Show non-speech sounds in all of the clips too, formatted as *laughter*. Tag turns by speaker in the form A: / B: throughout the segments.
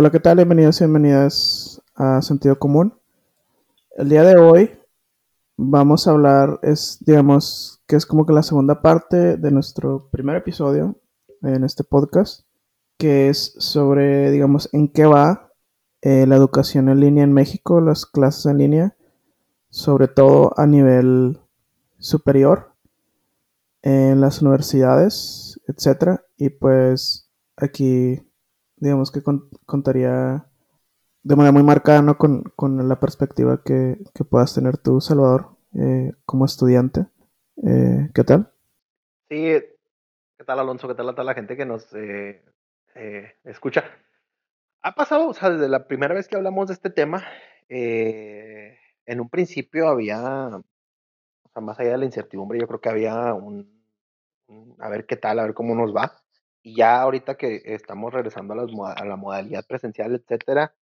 A: Hola, ¿qué tal? Bienvenidos y bienvenidas a Sentido Común. El día de hoy vamos a hablar, es, digamos, que es como que la segunda parte de nuestro primer episodio en este podcast, que es sobre, digamos, en qué va eh, la educación en línea en México, las clases en línea, sobre todo a nivel superior, en las universidades, etcétera. Y pues aquí digamos que contaría de manera muy marcada ¿no? con, la perspectiva que, puedas tener tú, Salvador, eh, como estudiante. Eh, ¿Qué tal?
B: Sí, ¿qué tal Alonso? ¿Qué tal a toda la gente que nos eh, escucha? Ha pasado, o sea, desde la primera vez que hablamos de este tema, en un principio había, o sea, más allá de la incertidumbre, yo creo que había un a ver qué tal, a ver cómo nos va y ya ahorita que estamos regresando a, las, a la modalidad presencial, etcétera,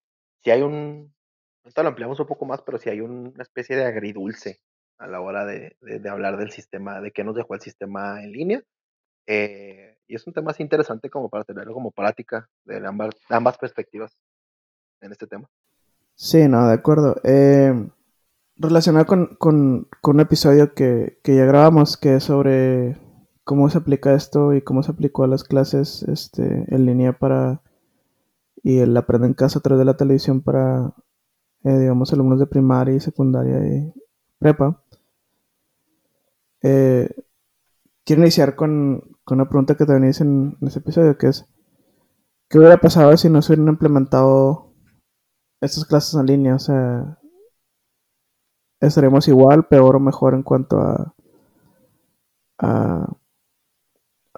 B: si hay un, esto lo ampliamos un poco más, pero si hay una especie de agridulce a la hora de, de, hablar del sistema, de qué nos dejó el sistema en línea. Eh, y es un tema así interesante como para tenerlo como práctica de ambas, ambas perspectivas en este tema.
A: Sí, no, de acuerdo. Eh, relacionado con, con, con, un episodio que, que ya grabamos, que es sobre cómo se aplica esto y cómo se aplicó a las clases este, en línea para y el aprende en casa a través de la televisión para, eh, digamos, alumnos de primaria y secundaria y prepa. Eh, quiero iniciar con, una pregunta que también hice en, ese episodio, que es, ¿qué hubiera pasado si no se hubieran implementado estas clases en línea? O sea, ¿estaremos igual, peor o mejor en cuanto a, a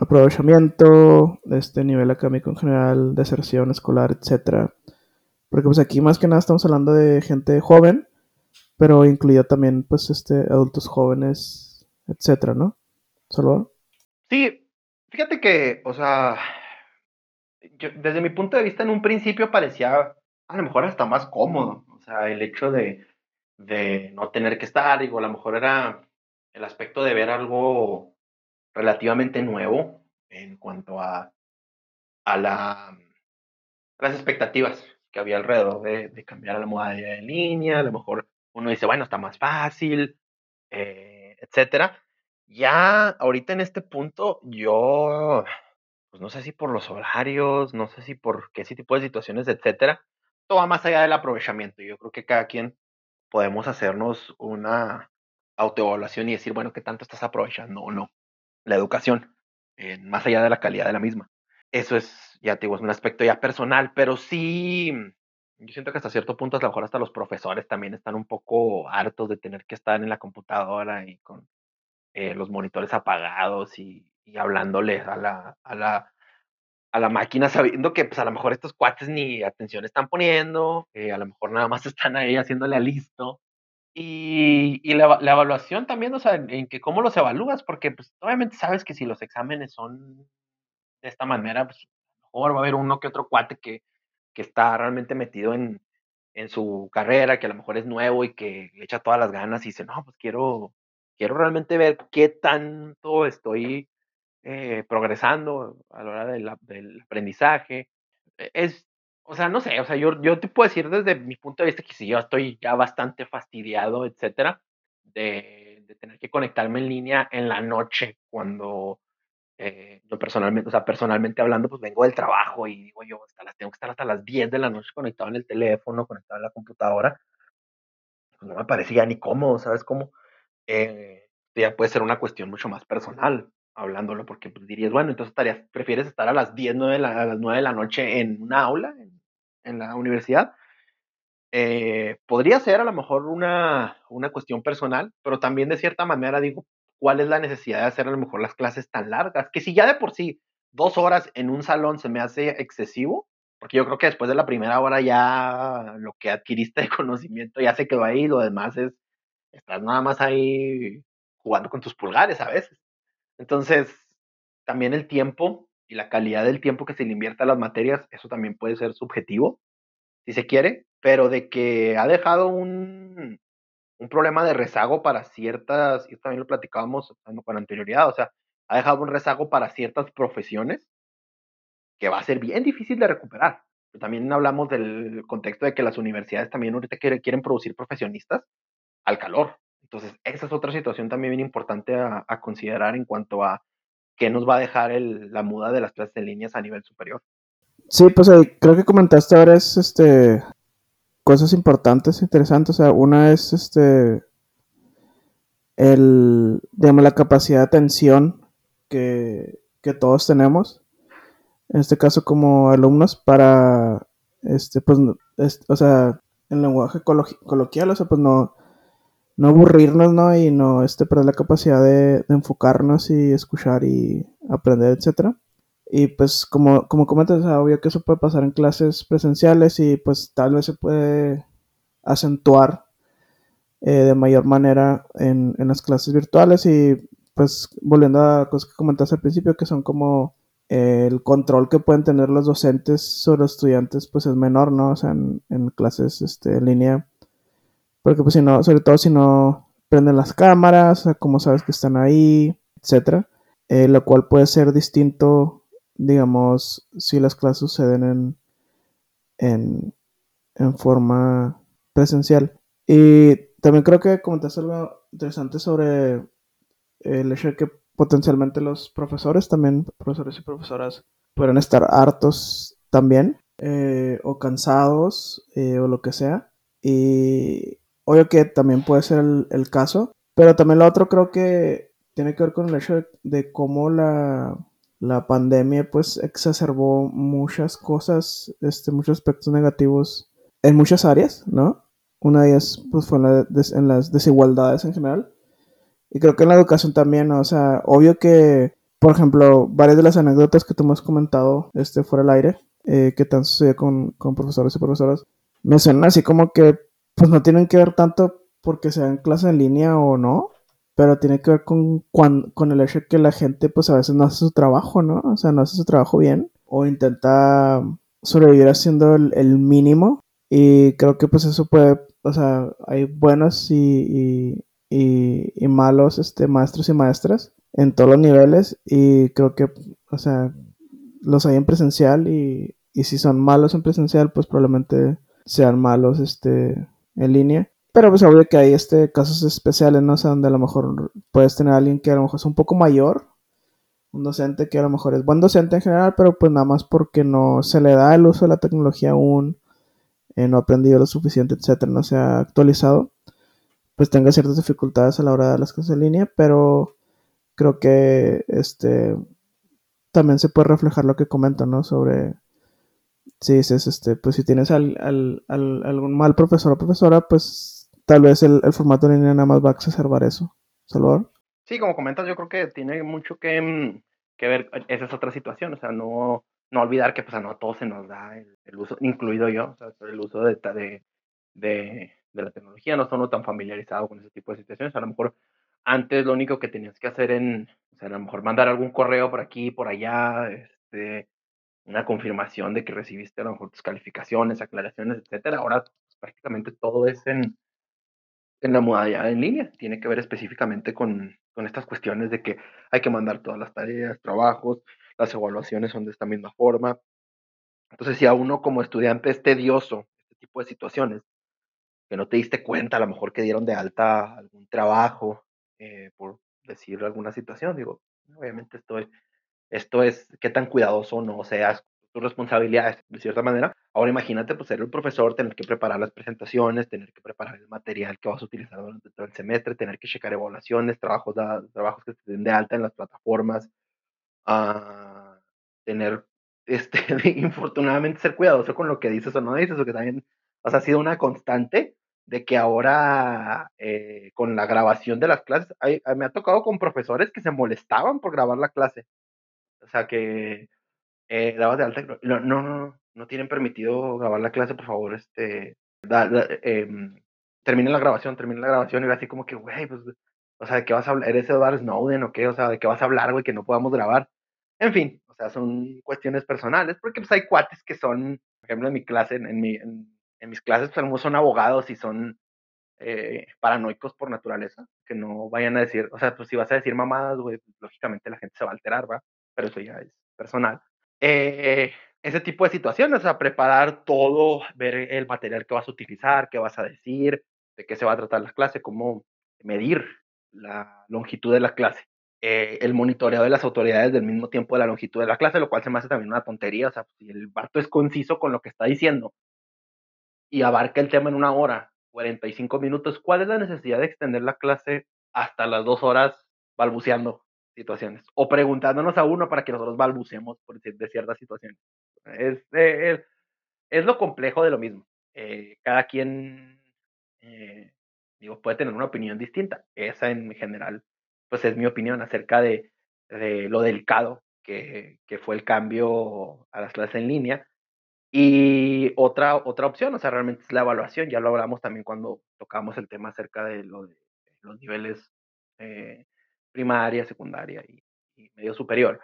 A: aprovechamiento, este nivel académico en general, deserción escolar, etcétera. Porque pues aquí más que nada estamos hablando de gente joven, pero incluido también pues este adultos jóvenes, etcétera, ¿no? ¿Solo?
B: Sí, fíjate que, o sea, desde mi punto de vista en un principio parecía a lo mejor hasta más cómodo, o sea, el hecho de, de no tener que estar, digo, a lo mejor era el aspecto de ver algo relativamente nuevo en cuanto a, a, la, las expectativas que había alrededor de, cambiar a la modalidad en línea. A lo mejor uno dice, bueno, está más fácil, eh, etcétera. Ya ahorita en este punto, yo, pues no sé si por los horarios, no sé si por qué tipo de situaciones, etcétera, todo va más allá del aprovechamiento. Yo creo que cada quien podemos hacernos una autoevaluación y decir, bueno, ¿qué tanto estás aprovechando o no? La educación, más allá de la calidad de la misma. Eso es, ya te digo, es un aspecto ya personal, pero sí, yo siento que hasta cierto punto, a lo mejor hasta los profesores también están un poco hartos de tener que estar en la computadora y con eh, los monitores apagados y, hablándoles a la, a la, a la máquina sabiendo que pues a lo mejor estos cuates ni atención están poniendo, eh, a lo mejor nada más *laughs* están ahí haciéndole a listo y, la, evaluación también, o sea, en, que cómo los evalúas, porque pues obviamente sabes que si los exámenes son de esta manera, pues mejor va a haber uno que otro cuate que, que está realmente metido en, en su carrera, que a lo mejor es nuevo y que le echa todas las ganas y dice, no, pues quiero, quiero realmente ver qué tanto estoy eh, progresando a la hora del aprendizaje. E, es, o sea, no sé, o sea, yo, yo te puedo decir desde mi punto de vista que si yo estoy ya bastante fastidiado, etcétera, de, tener que conectarme en línea en la noche cuando eh, yo personalmente, o sea, personalmente hablando, pues vengo del trabajo y digo yo, hasta las, tengo que estar hasta las 10 de la noche conectado en el teléfono, conectado en la computadora. Pues no me parecía ni cómodo, ¿sabes cómo? Eh, ya puede ser una cuestión mucho más personal hablándolo, porque pues, dirías, bueno, entonces estarías, prefieres estar a las 10, 9 de la, a las 9 de la noche en una aula, en la universidad. Eh, podría ser a lo mejor una, una cuestión personal, pero también de cierta manera digo, ¿cuál es la necesidad de hacer a lo mejor las clases tan largas? Que si ya de por sí dos horas en un salón se me hace excesivo, porque yo creo que después de la primera hora ya lo que adquiriste de conocimiento ya se quedó ahí, lo demás es, estás nada más ahí jugando con tus pulgares a veces. Entonces, también el tiempo y la calidad del tiempo que se le invierte a las materias, eso también puede ser subjetivo, si se quiere, pero de que ha dejado un, un problema de rezago para ciertas, y también lo platicábamos con anterioridad, o sea, ha dejado un rezago para ciertas profesiones que va a ser bien difícil de recuperar. también hablamos del contexto de que las universidades también ahorita quieren producir profesionistas al calor. Entonces, esa es otra situación también bien importante a considerar en cuanto a qué nos va a dejar el, la muda de las clases en líneas a nivel superior.
A: Sí, pues creo que comentaste ahora es este cosas importantes, interesantes. O sea, una es este el digamos la capacidad de atención que, que todos tenemos. En este caso como alumnos para este pues o sea, en lenguaje coloquial, o sea, pues no no aburrirnos, ¿no? Y no este perder la capacidad de, enfocarnos y escuchar y aprender, etcétera. Y pues como, como comentas, obvio que eso puede pasar en clases presenciales y pues tal vez se puede acentuar eh, de mayor manera en, en, las clases virtuales y pues volviendo a cosas que comentaste al principio que son como eh, el control que pueden tener los docentes sobre los estudiantes pues es menor, ¿no? O sea, en, en clases este, en línea. Porque pues si no, sobre todo si no prenden las cámaras, como sabes que están ahí, etcétera. Eh, lo cual puede ser distinto digamos, si las clases suceden en, en, en forma presencial. Y también creo que comentaste algo interesante sobre el hecho de que potencialmente los profesores también, profesores y profesoras, pueden estar hartos también, eh, o cansados, eh, o lo que sea. Y obvio que también puede ser el, el, caso, pero también lo otro creo que tiene que ver con el hecho de, de cómo la, la pandemia pues exacerbó muchas cosas, este, muchos aspectos negativos en muchas áreas, ¿no? Una de ellas pues fue en, las desigualdades en general. Y creo que en la educación también, ¿no? o sea, obvio que, por ejemplo, varias de las anécdotas que tú me has comentado este, fuera del aire, eh, que te han sucedido con, con profesores y profesoras, me suenan así como que pues no tienen que ver tanto porque sean clases en línea o no, pero tiene que ver con, con, el hecho de que la gente pues a veces no hace su trabajo, ¿no? O sea, no hace su trabajo bien o intenta sobrevivir haciendo el, mínimo y creo que pues eso puede, o sea, hay buenos y, y, y, malos este, maestros y maestras en todos los niveles y creo que, o sea, los hay en presencial y, y si son malos en presencial pues probablemente sean malos este, en línea pero pues obvio que hay este, casos especiales, ¿no? sé, donde a lo mejor puedes tener a alguien que a lo mejor es un poco mayor, un docente que a lo mejor es buen docente en general, pero pues nada más porque no se le da el uso de la tecnología aún, eh, no ha aprendido lo suficiente, etcétera, no se ha actualizado, pues tenga ciertas dificultades a la hora de dar las cosas en línea, pero creo que este también se puede reflejar lo que comento, ¿no? Sobre si dices, este, pues si tienes al, al, al, algún mal profesor o profesora, pues tal vez el, formato en línea nada más va a exacerbar eso. Salvador.
B: Sí, como comentas, yo creo que tiene mucho que, mm, que ver, esa es otra situación, o sea, no, no olvidar que pues a no a todos se nos da el, uso, incluido yo, o sea, el uso de, de, de, de la tecnología, no estamos tan familiarizados con ese tipo de situaciones, a lo mejor antes lo único que tenías que hacer en, o sea, a lo mejor mandar algún correo por aquí, por allá, este, una confirmación de que recibiste a lo mejor tus calificaciones, aclaraciones, etcétera, ahora pues, prácticamente todo es en, en la modalidad en línea. Tiene que ver específicamente con, con estas cuestiones de que hay que mandar todas las tareas, trabajos, las evaluaciones son de esta misma forma. Entonces, si a uno como estudiante es tedioso este tipo de situaciones, que no te diste cuenta a lo mejor que dieron de alta algún trabajo, eh, por decir alguna situación, digo, obviamente estoy, esto es qué tan cuidadoso no seas tus responsabilidades, de cierta manera. Ahora imagínate, pues, ser el profesor, tener que preparar las presentaciones, tener que preparar el material que vas a utilizar durante todo el semestre, tener que checar evaluaciones, trabajos, trabajos que den de alta en las plataformas, a tener, *laughs* este, infortunadamente, ser cuidadoso con lo que dices o no dices, o que también, o ha sido una constante de que ahora eh, con la grabación de las clases, me ha tocado con profesores que se molestaban por grabar la clase. O sea, que eh, dabas de alta. No, no, no, no tienen permitido grabar la clase, por favor, este. Em, terminen la grabación, terminen la grabación. Y era así como que, güey, pues, o sea, ¿de qué vas a hablar? ¿Eres Edward Snowden o qué? O sea, ¿de qué vas a hablar, güey, que no podamos grabar? En fin, o sea, son cuestiones personales, porque pues hay cuates que son, por ejemplo, en mi clase, en, mi, en, mis clases, pues son abogados y son eh, paranoicos por naturaleza, que no vayan a decir, o sea, pues si vas a decir mamadas, güey, lógicamente la gente se va a alterar, ¿va? Pero eso ya es personal. Eh, ese tipo de situaciones, o sea, preparar todo, ver el material que vas a utilizar, qué vas a decir, de qué se va a tratar la clase, cómo medir la longitud de la clase. Eh, el monitoreo de las autoridades del mismo tiempo de la longitud de la clase, lo cual se me hace también una tontería. O sea, si el vato es conciso con lo que está diciendo y abarca el tema en una hora, 45 minutos, ¿cuál es la necesidad de extender la clase hasta las dos horas balbuceando situaciones? O preguntándonos a uno para que nosotros balbuceemos por decir, de ciertas situaciones. Es, eh, es, lo complejo de lo mismo. Eh, cada quien, digo, puede tener una opinión distinta. Esa en general pues es mi opinión acerca de, lo delicado que, fue el cambio a las clases en línea. Y otra, otra opción, o sea, realmente es la evaluación. Ya lo hablamos también cuando tocamos el tema acerca de, lo de los niveles eh, primaria, secundaria y, medio superior,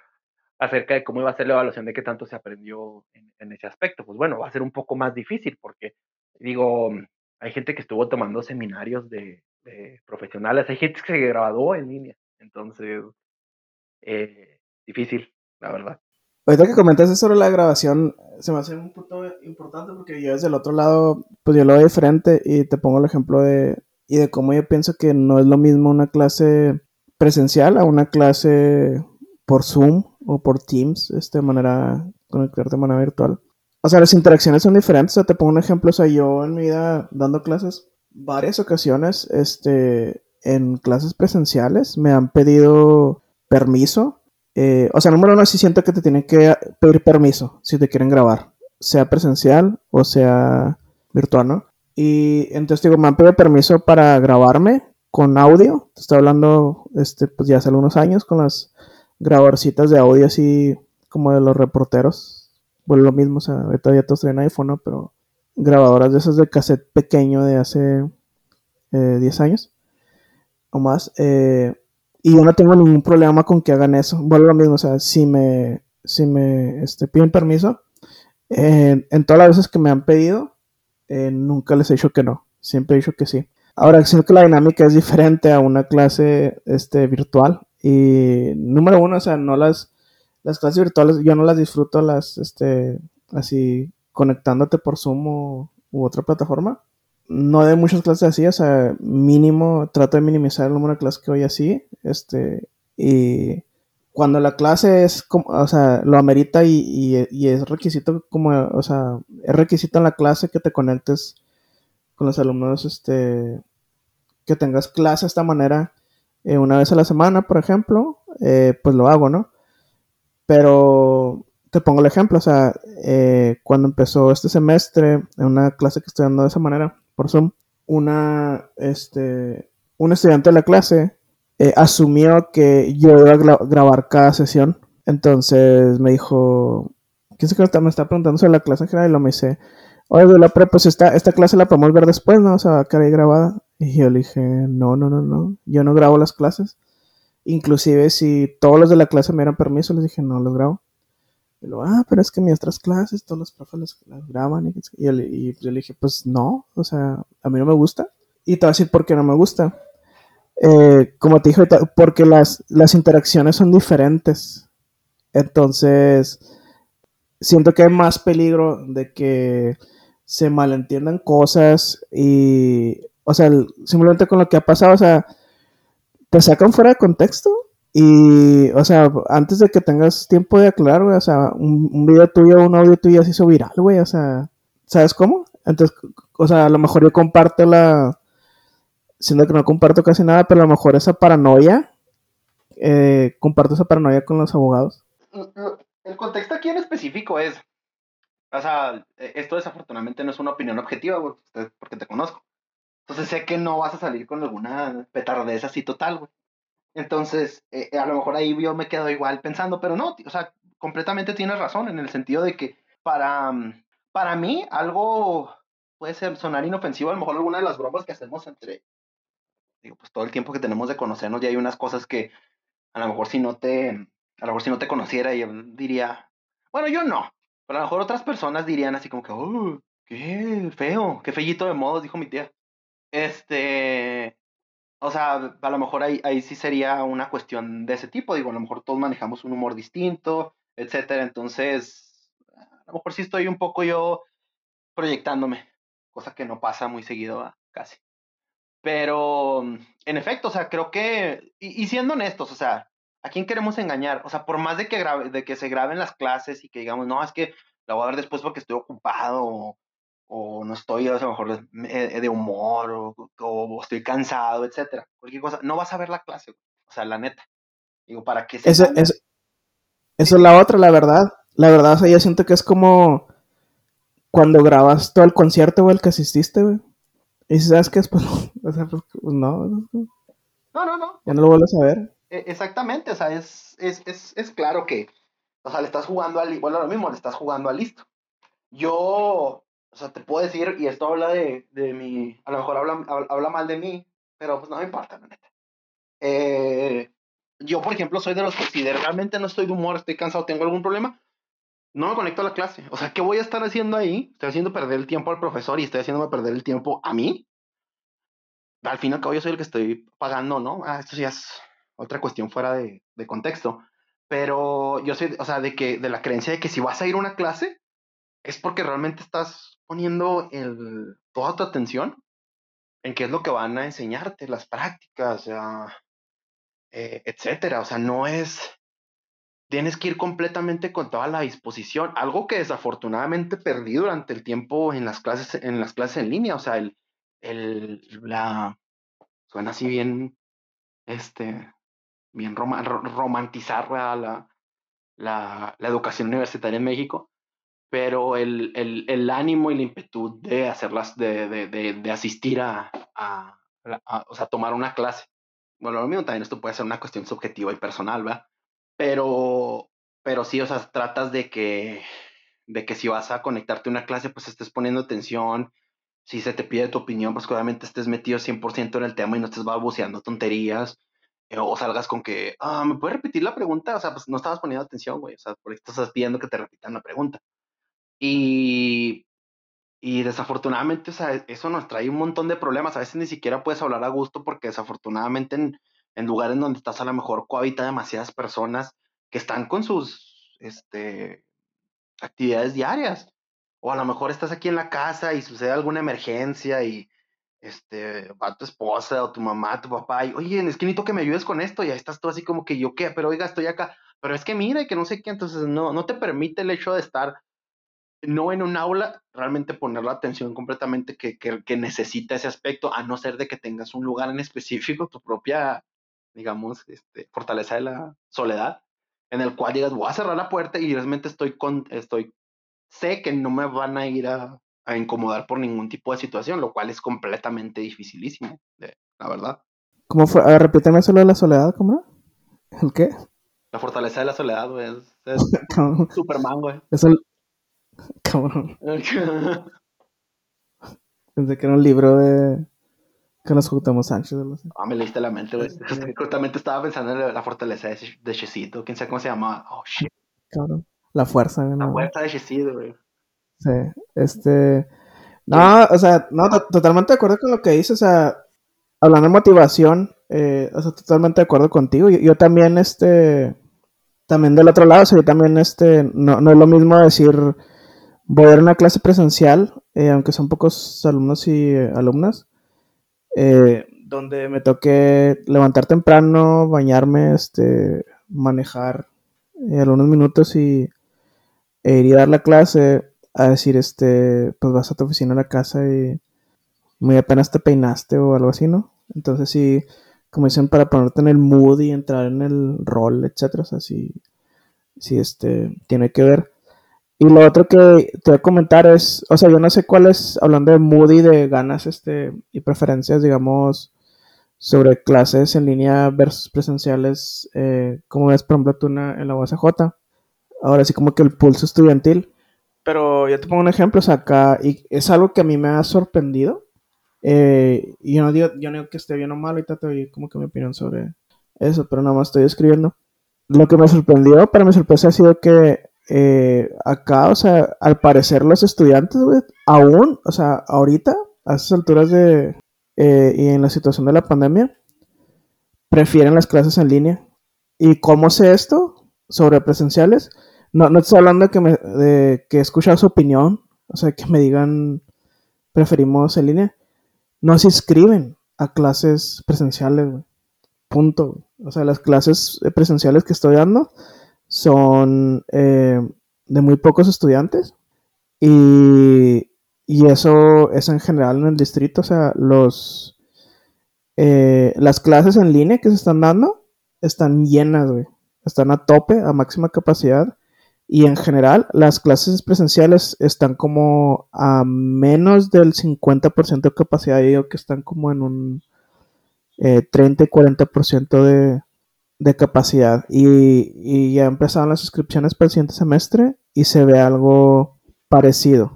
B: acerca de cómo iba a ser la evaluación de qué tanto se aprendió en, ese aspecto. Pues bueno, va a ser un poco más difícil porque, digo, hay gente que estuvo tomando seminarios de, profesionales, hay gente que se graduó en línea, entonces, eh, difícil, la verdad.
A: Ahorita que comentaste sobre la grabación, se me hace un punto importante porque yo desde el otro lado, pues yo lo veo diferente y te pongo el ejemplo de, y de cómo yo pienso que no es lo mismo una clase presencial a una clase por Zoom o por Teams, este, de manera, conectarte de manera virtual. O sea, las interacciones son diferentes. O sea, te pongo un ejemplo. O sea, yo en mi vida dando clases, varias ocasiones, este, en clases presenciales me han pedido permiso. Eh, o sea, número uno, sí siento que te tienen que pedir permiso si te quieren grabar, sea presencial o sea virtual, ¿no? Y entonces digo, me han pedido permiso para grabarme con audio. Te estoy hablando, este, pues ya hace algunos años con las grabarcitas de audio así como de los reporteros. Bueno, lo mismo, o sea, ahorita ya todos traen iPhone. Pero grabadoras de esas de cassette pequeño de hace 10 eh, años o más. Eh, y yo no tengo ningún problema con que hagan eso. Vuelvo lo mismo, o sea, si me, si me este, piden permiso, en todas las veces que me han pedido, eh, nunca les he dicho que no. Siempre he dicho que sí. Ahora, siento que la dinámica es diferente a una clase este, virtual. Y número uno, o sea, no las, las clases virtuales, yo no las disfruto las, este, así, conectándote por Zoom o, u otra plataforma no de muchas clases así, o sea, mínimo, trato de minimizar el número de clases que voy así, este, y cuando la clase es, como, o sea, lo amerita y, es requisito como, o sea, es requisito en la clase que te conectes con los alumnos, este, que tengas clase de esta manera eh, una vez a la semana, por ejemplo, eh, pues lo hago, ¿no? Pero te pongo el ejemplo, o sea, eh, cuando empezó este semestre, en una clase que estoy dando de esa manera, por Zoom, una, este, un estudiante de la clase eh, asumió que yo iba a grabar cada sesión. Entonces me dijo, ¿quién se me está preguntando sobre la clase en general? Y lo me dice, oye, la pues esta, esta clase la podemos ver después, ¿no? O sea, ahí grabada. Y yo le dije, no, no, no, no, yo no grabo las clases. Inclusive si todos los de la clase me dieran permiso, les dije, no los grabo. Y luego, ah, pero es que mis otras clases, todos los profes las, graban. Y, yo, le dije, pues no, o sea, a mí no me gusta. Y te voy a decir por qué no me gusta. Eh, como te dije, porque las, las interacciones son diferentes. Entonces, siento que hay más peligro de que se malentiendan cosas y, o sea, simplemente con lo que ha pasado, o sea, te sacan fuera de contexto y, o sea, antes de que tengas tiempo de aclarar, o sea, un, video tuyo o un audio tuyo se hizo viral, güey, o sea, ¿sabes cómo? Entonces, o sea, a lo mejor yo comparto la, siendo que no comparto casi nada, pero a lo mejor esa paranoia, eh, comparto esa paranoia con los abogados.
B: El contexto aquí en específico es, o sea, e, esto desafortunadamente no es una opinión objetiva, güey, porque te conozco. Entonces sé que no vas a salir con alguna petardez así total, güey. Entonces, eh, a lo mejor ahí yo me quedo igual pensando, pero no, o sea, completamente tienes razón en el sentido de que para, mm, para mí algo puede ser, sonar inofensivo, a lo mejor alguna de las bromas que hacemos entre, digo, pues todo el tiempo que tenemos de conocernos y hay unas cosas que a lo mejor si no te, a lo mejor si no te conociera yo diría, bueno, yo no, pero a lo mejor otras personas dirían así como que, oh, qué feo, qué fellito de modos, dijo mi tía. Este, o sea, a lo mejor ahí, ahí sí sería una cuestión de ese tipo. Digo, a lo mejor todos manejamos un humor distinto, etcétera. Entonces, a lo mejor sí estoy un poco yo proyectándome, cosa que no pasa muy seguido, casi. Pero, en efecto, o sea, creo que, y, siendo honestos, o sea, ¿a quién queremos engañar? O sea, por más de que, grabe, de que se graben las clases y que digamos, no, es que la voy a ver después porque estoy ocupado o, no estoy a lo mejor de, de humor o, o, estoy cansado, etcétera, cualquier cosa, no vas a ver la clase, o sea, la neta. Digo, ¿para qué se
A: eso, eso, eso, es la otra, la verdad. La verdad, o sea, yo siento que es como cuando grabas todo el concierto, güey, el que asististe, güey. Y si sabes que es, pues, *laughs* o sea, pues, pues no.
B: No, no, no.
A: Ya no lo vuelves a ver.
B: E, exactamente, o sea, es, es, es, es claro que, o sea, le estás jugando al, bueno, lo mismo, le estás jugando al listo. Yo, o sea, te puedo decir, y esto habla de, de mi, a lo mejor habla, habla mal de mí, pero pues no me importa, la neta. Eh, yo, por ejemplo, soy de los que si realmente no estoy de humor, estoy cansado, tengo algún problema, no me conecto a la clase. O sea, ¿qué voy a estar haciendo ahí? Estoy haciendo perder el tiempo al profesor y estoy haciéndome perder el tiempo a mí. Al fin y al cabo, yo soy el que estoy pagando, ¿no? Ah, esto ya es otra cuestión fuera de, de contexto. Pero yo soy, o sea, de que, de la creencia de que si vas a ir a una clase, es porque realmente estás poniendo el, toda tu atención en qué es lo que van a enseñarte, las prácticas, eh, etcétera. O sea, no es, tienes que ir completamente con toda la disposición, algo que desafortunadamente perdí durante el tiempo en las clases en las clases en línea, o sea, el, el suena así bien este bien romantizar la, la, la, educación universitaria en México, pero el, el, el ánimo y la impetu de hacerlas, de, de, de, de asistir a, a, a, o sea, tomar una clase. Bueno, lo mismo también esto puede ser una cuestión subjetiva y personal, ¿verdad? Pero, pero sí, o sea, tratas de que, de que si vas a conectarte a una clase, pues estés poniendo atención. Si se te pide tu opinión, pues obviamente estés metido 100% en el tema y no estés balbuceando tonterías. Eh, o salgas con que, ah, ¿me puedes repetir la pregunta? O sea, pues no estabas poniendo atención, güey. O sea, por eso estás pidiendo que te repitan la pregunta. Y, y desafortunadamente, o sea, eso nos trae un montón de problemas. A veces ni siquiera puedes hablar a gusto porque desafortunadamente en, en lugares donde estás a lo mejor cohabita demasiadas personas que están con sus este, actividades diarias. O a lo mejor estás aquí en la casa y sucede alguna emergencia y este, va tu esposa o tu mamá, tu papá, y oye, es que necesito que me ayudes con esto, y ahí estás tú así como que yo qué, pero oiga, estoy acá, pero es que mira y que no sé qué, entonces no, no te permite el hecho de estar no en un aula, realmente poner la atención completamente que, que, que necesita ese aspecto, a no ser de que tengas un lugar en específico, tu propia digamos, este, fortaleza de la soledad, en el cual digas, voy a cerrar la puerta y realmente estoy con, estoy, sé que no me van a ir a, a incomodar por ningún tipo de situación, lo cual es completamente dificilísimo, la verdad.
A: ¿Cómo fue? A ver, repíteme solo de la soledad, ¿cómo? ¿El qué?
B: La fortaleza de la soledad, güey. Es, es *laughs* Superman, güey.
A: Es el... *laughs* Cabrón. *laughs* Pensé que era un libro de que nos juntamos Sánchez.
B: Ah, me leíste la mente, güey. Justamente estaba pensando en la fortaleza de, de Chesito. Quién sabe cómo se llama. Oh, shit.
A: Claro. La fuerza,
B: güey. La fuerza de Chesito, güey.
A: Sí. Este. No, o sea, no, totalmente de acuerdo con lo que dices. O sea, hablando de motivación, eh, o sea, totalmente de acuerdo contigo. Yo, yo, también, este. También del otro lado, o sea, yo también, este. No, no es lo mismo decir. Voy a dar una clase presencial, eh, aunque son pocos alumnos y eh, alumnas eh, donde me toqué levantar temprano, bañarme, este, manejar algunos minutos y e ir a dar la clase a decir, este, pues vas a tu oficina a la casa y muy apenas te peinaste o algo así, ¿no? Entonces sí, como dicen, para ponerte en el mood y entrar en el rol, etcétera, o sea, sí, sí, este, tiene que ver. Y lo otro que te voy a comentar es, o sea, yo no sé cuál es, hablando de mood y de ganas este, y preferencias, digamos, sobre clases en línea versus presenciales, eh, como ves, por ejemplo, tú en la USJ. Ahora sí como que el pulso estudiantil. Pero yo te pongo un ejemplo, o sea, acá, y es algo que a mí me ha sorprendido. Eh, y yo no, digo, yo no digo que esté bien o mal, ahorita te doy como que mi opinión sobre eso, pero nada más estoy escribiendo. Lo que me sorprendió, para mi sorpresa, ha sido que eh, acá, o sea, al parecer los estudiantes, aún, o sea, ahorita, a esas alturas de, eh, y en la situación de la pandemia, prefieren las clases en línea. ¿Y cómo sé esto sobre presenciales? No, no estoy hablando de que, me, de que he su opinión, o sea, que me digan preferimos en línea. No se inscriben a clases presenciales, güey. Punto. O sea, las clases presenciales que estoy dando son eh, de muy pocos estudiantes y, y eso es en general en el distrito. O sea, los eh, las clases en línea que se están dando están llenas, güey. Están a tope, a máxima capacidad. Y en general, las clases presenciales están como a menos del 50% de capacidad. Yo digo que están como en un eh, 30 y 40% de, de capacidad. Y, y ya empezaron las inscripciones para el siguiente semestre y se ve algo parecido.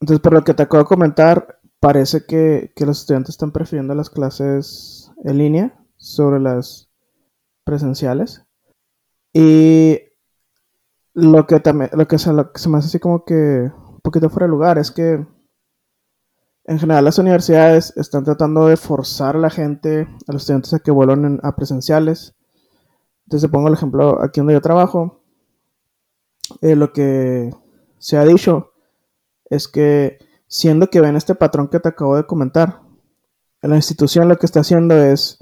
A: Entonces, por lo que te acabo de comentar, parece que, que los estudiantes están prefiriendo las clases en línea sobre las presenciales. Y lo que también, lo que, se, lo que se me hace así como que un poquito fuera de lugar es que en general las universidades están tratando de forzar a la gente, a los estudiantes a que vuelvan a presenciales. Entonces pongo el ejemplo aquí donde yo trabajo. Eh, lo que se ha dicho es que siendo que ven este patrón que te acabo de comentar, la institución lo que está haciendo es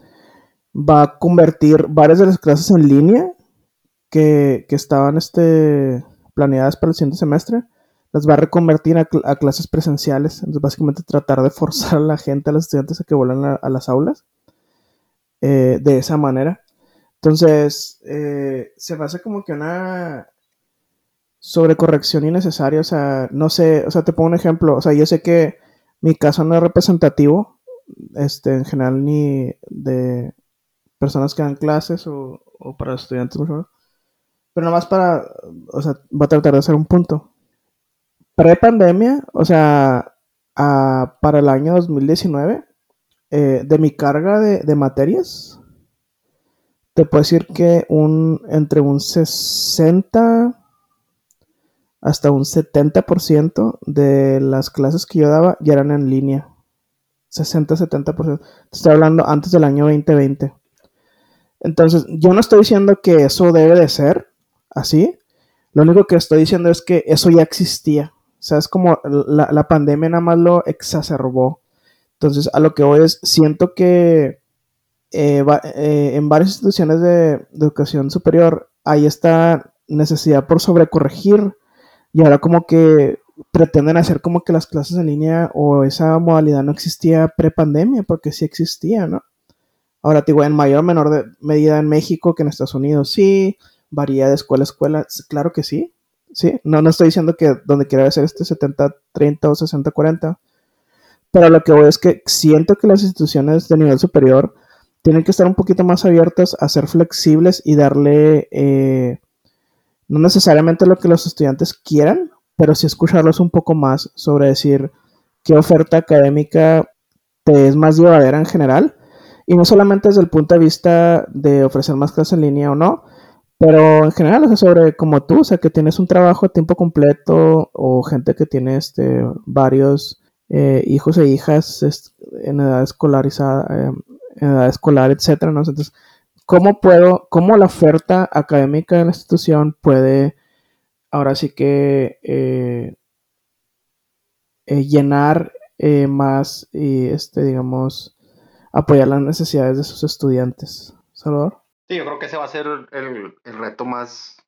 A: va a convertir varias de las clases en línea que, estaban este, planeadas para el siguiente semestre, las va a reconvertir a, clases presenciales. Entonces, básicamente tratar de forzar a la gente, a los estudiantes, a que vuelvan a, las aulas eh, de esa manera. Entonces, eh, se hace como que una sobrecorrección innecesaria. O sea, no sé, o sea, te pongo un ejemplo. O sea, yo sé que mi caso no es representativo, este, en general, ni de personas que dan clases o, o para estudiantes, mejor. Pero nomás para, o sea, voy a tratar de hacer un punto. Pre-pandemia, o sea, para el año 2019, eh, de mi carga de, de, materias, te puedo decir que un, entre un 60 hasta un 70% de las clases que yo daba ya eran en línea. 60-70%. Te estoy hablando antes del año 2020. Entonces, yo no estoy diciendo que eso debe de ser, así. Lo único que estoy diciendo es que eso ya existía. O sea, es como la, la pandemia nada más lo exacerbó. Entonces, a lo que voy es, siento que eh, eh, en varias instituciones de, educación superior hay esta necesidad por sobrecorregir y ahora como que pretenden hacer como que las clases en línea o esa modalidad no existía pre-pandemia, porque sí existía, ¿no? Ahora, digo, en mayor o menor medida en México que en Estados Unidos, sí, varía de escuela a escuela, claro que sí, sí, no, no estoy diciendo que donde quiera ser este 70-30 o 60-40, pero lo que voy es que siento que las instituciones de nivel superior tienen que estar un poquito más abiertas a ser flexibles y darle, eh, no necesariamente lo que los estudiantes quieran, pero sí escucharlos un poco más sobre decir qué oferta académica te es más llevadera en general, y no solamente desde el punto de vista de ofrecer más clases en línea o no, pero en general, o sea, sobre como tú, o sea, que tienes un trabajo a tiempo completo o gente que tiene este, varios eh, hijos e hijas en edad escolarizada, eh, en edad escolar, etcétera, ¿no? Entonces, ¿cómo puedo, cómo la oferta académica de la institución puede ahora sí que eh, eh llenar eh, más y, este, digamos, apoyar las necesidades de sus estudiantes? Salvador.
B: Sí, yo creo que ese va a ser el, el reto más,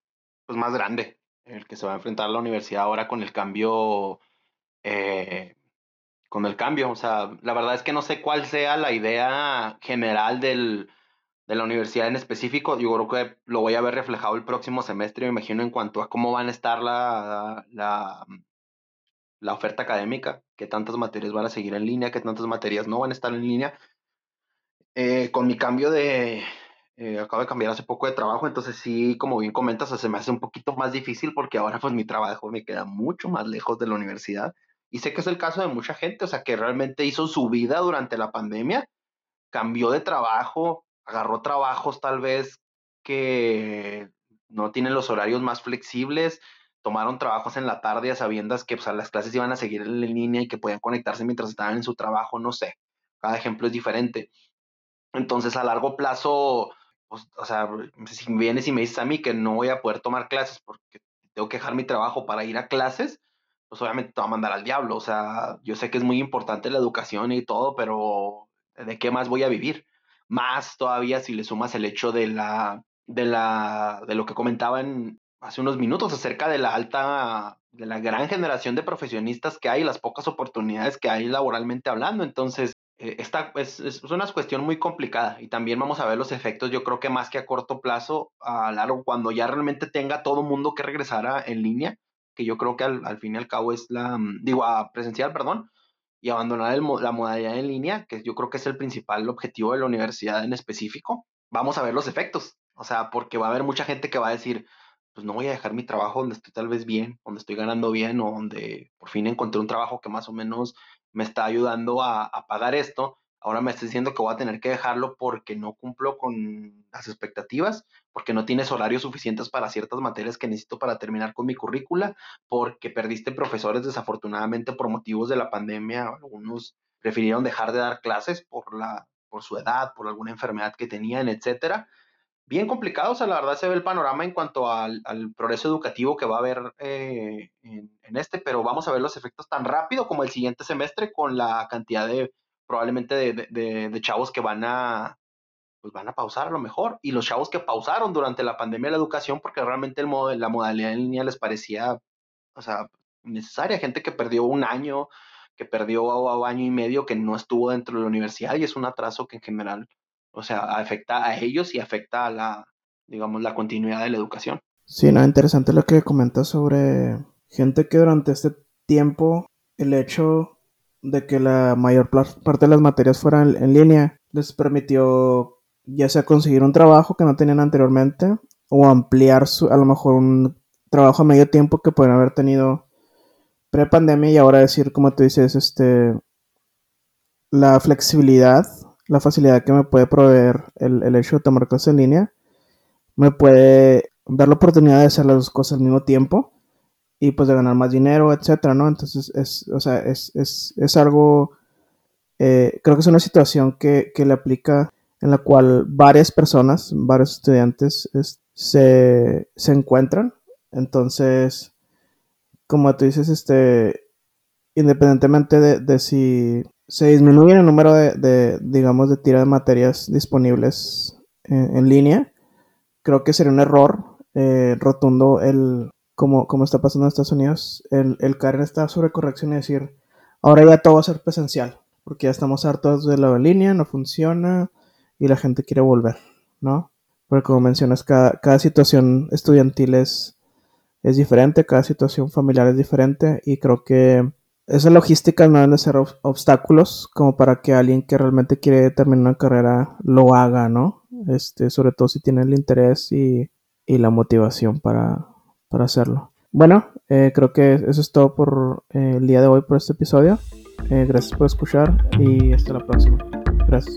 B: pues, más grande, el que se va a enfrentar la universidad ahora con el cambio, eh, con el cambio. O sea, la verdad es que no sé cuál sea la idea general del, de la universidad en específico. Yo creo que lo voy a ver reflejado el próximo semestre, me imagino, en cuanto a cómo van a estar la, la, la oferta académica, qué tantas materias van a seguir en línea, qué tantas materias no van a estar en línea. Eh, con mi cambio de, eh, acabo de cambiar hace poco de trabajo, entonces sí, como bien comentas, se me hace un poquito más difícil porque ahora pues mi trabajo me queda mucho más lejos de la universidad. Y sé que es el caso de mucha gente, o sea, que realmente hizo su vida durante la pandemia, cambió de trabajo, agarró trabajos tal vez que no tienen los horarios más flexibles, tomaron trabajos en la tarde a sabiendas que pues, las clases iban a seguir en línea y que podían conectarse mientras estaban en su trabajo, no sé, cada ejemplo es diferente. Entonces, a largo plazo, pues, o sea, si vienes y me dices a mí que no voy a poder tomar clases porque tengo que dejar mi trabajo para ir a clases, pues obviamente te va a mandar al diablo. O sea, yo sé que es muy importante la educación y todo, pero ¿de qué más voy a vivir? Más todavía si le sumas el hecho de la, de la, de lo que comentaban hace unos minutos acerca de la alta, de la gran generación de profesionistas que hay, las pocas oportunidades que hay laboralmente hablando. Entonces, esta es, es, una cuestión muy complicada y también vamos a ver los efectos, yo creo que más que a corto plazo, a largo, cuando ya realmente tenga todo mundo que regresar a, en línea, que yo creo que al, al, fin y al cabo es la, mm, digo, a presencial, perdón, y abandonar el, la modalidad en línea, que yo creo que es el principal objetivo de la universidad en específico, vamos a ver los efectos, o sea, porque va a haber mucha gente que va a decir, pues no voy a dejar mi trabajo donde estoy tal vez bien, donde estoy ganando bien o donde por fin encontré un trabajo que más o menos me está ayudando a, a pagar esto. Ahora me está diciendo que voy a tener que dejarlo porque no cumplo con las expectativas, porque no tienes horarios suficientes para ciertas materias que necesito para terminar con mi currícula, porque perdiste profesores desafortunadamente por motivos de la pandemia. Algunos prefirieron dejar de dar clases por, la, por su edad, por alguna enfermedad que tenían, etcétera bien complicado. O sea, la verdad se ve el panorama en cuanto al, al progreso educativo que va a haber eh, en, en, este, pero vamos a ver los efectos tan rápido como el siguiente semestre con la cantidad de probablemente de, de, chavos que van a pues van a pausar a lo mejor y los chavos que pausaron durante la pandemia de la educación porque realmente el la modalidad en línea les parecía o sea necesaria gente que perdió un año que perdió año y medio que no estuvo dentro de la universidad y es un atraso que en general o sea, afecta a ellos y afecta a la, digamos, la continuidad de la educación.
A: Sí, no, interesante lo que comentas sobre gente que durante este tiempo el hecho de que la mayor parte de las materias fueran en línea les permitió ya sea conseguir un trabajo que no tenían anteriormente o ampliar su, a lo mejor un trabajo a medio tiempo que pueden haber tenido pre-pandemia y ahora decir, como tú dices, este, la flexibilidad la facilidad que me puede proveer el, el hecho de tomar clases en línea, me puede dar la oportunidad de hacer las dos cosas al mismo tiempo y pues de ganar más dinero, etcétera, ¿no? Entonces es, o sea, es, es, es algo, eh, creo que es una situación que, que, le aplica en la cual varias personas, varios estudiantes es, se, se encuentran. Entonces, como tú dices, este, independientemente de, de si se disminuye el número de, de, digamos, de tira de materias disponibles en, en línea, creo que sería un error eh, rotundo el, como, como está pasando en Estados Unidos, el, el caer en esta sobrecorrección y decir, ahora ya todo va a ser presencial, porque ya estamos hartos de la línea, no funciona y la gente quiere volver, ¿no? Porque como mencionas, cada, cada situación estudiantil es, es diferente, cada situación familiar es diferente y creo que esa logística no deben de ser obstáculos como para que alguien que realmente quiere terminar una carrera lo haga, ¿no? Este, sobre todo si tiene el interés y, y la motivación para, para hacerlo. Bueno, eh, creo que eso es todo por eh, el día de hoy, por este episodio. Eh, gracias por escuchar y hasta la próxima. Gracias.